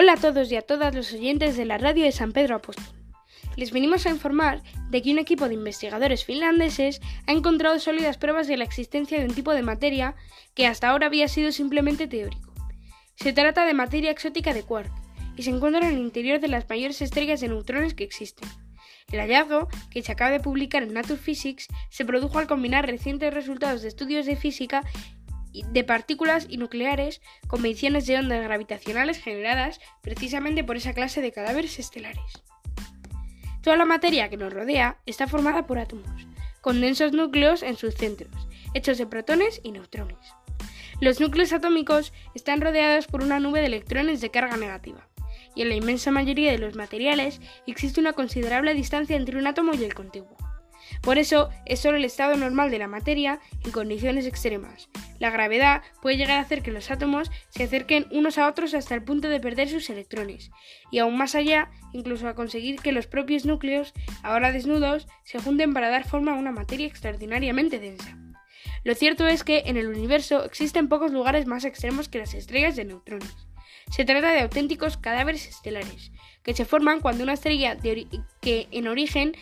Hola a todos y a todas los oyentes de la radio de San Pedro Apóstol. Les venimos a informar de que un equipo de investigadores finlandeses ha encontrado sólidas pruebas de la existencia de un tipo de materia que hasta ahora había sido simplemente teórico. Se trata de materia exótica de quark y se encuentra en el interior de las mayores estrellas de neutrones que existen. El hallazgo, que se acaba de publicar en Nature Physics, se produjo al combinar recientes resultados de estudios de física de partículas y nucleares con mediciones de ondas gravitacionales generadas precisamente por esa clase de cadáveres estelares. Toda la materia que nos rodea está formada por átomos, con densos núcleos en sus centros, hechos de protones y neutrones. Los núcleos atómicos están rodeados por una nube de electrones de carga negativa, y en la inmensa mayoría de los materiales existe una considerable distancia entre un átomo y el contiguo. Por eso es solo el estado normal de la materia en condiciones extremas. La gravedad puede llegar a hacer que los átomos se acerquen unos a otros hasta el punto de perder sus electrones, y aún más allá, incluso a conseguir que los propios núcleos, ahora desnudos, se junten para dar forma a una materia extraordinariamente densa. Lo cierto es que en el universo existen pocos lugares más extremos que las estrellas de neutrones. Se trata de auténticos cadáveres estelares, que se forman cuando una estrella que en origen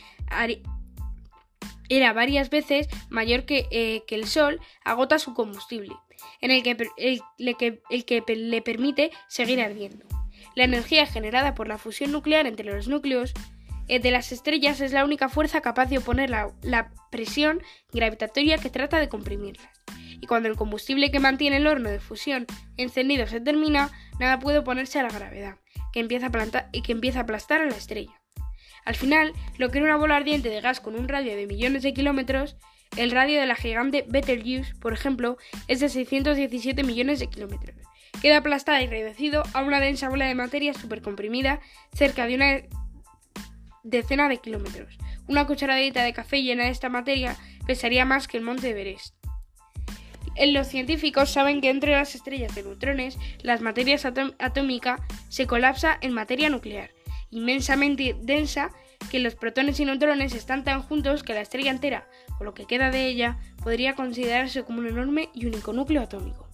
era varias veces mayor que, eh, que, el Sol, agota su combustible, en el que, el, que, el que le permite seguir ardiendo. La energía generada por la fusión nuclear entre los núcleos eh, de las estrellas es la única fuerza capaz de oponer la, la presión gravitatoria que trata de comprimirlas. Y cuando el combustible que mantiene el horno de fusión encendido se termina, nada puede oponerse a la gravedad, que empieza a, y que empieza a aplastar a la estrella. Al final, lo que era una bola ardiente de gas con un radio de millones de kilómetros, el radio de la gigante Betelgeuse, por ejemplo, es de 617 millones de kilómetros. Queda aplastada y reducido a una densa bola de materia supercomprimida cerca de una decena de kilómetros. Una cucharadita de café llena de esta materia pesaría más que el monte Everest. Los científicos saben que entre las estrellas de neutrones, las materias atómicas se colapsa en materia nuclear inmensamente densa que los protones y neutrones están tan juntos que la estrella entera, o lo que queda de ella, podría considerarse como un enorme y único núcleo atómico.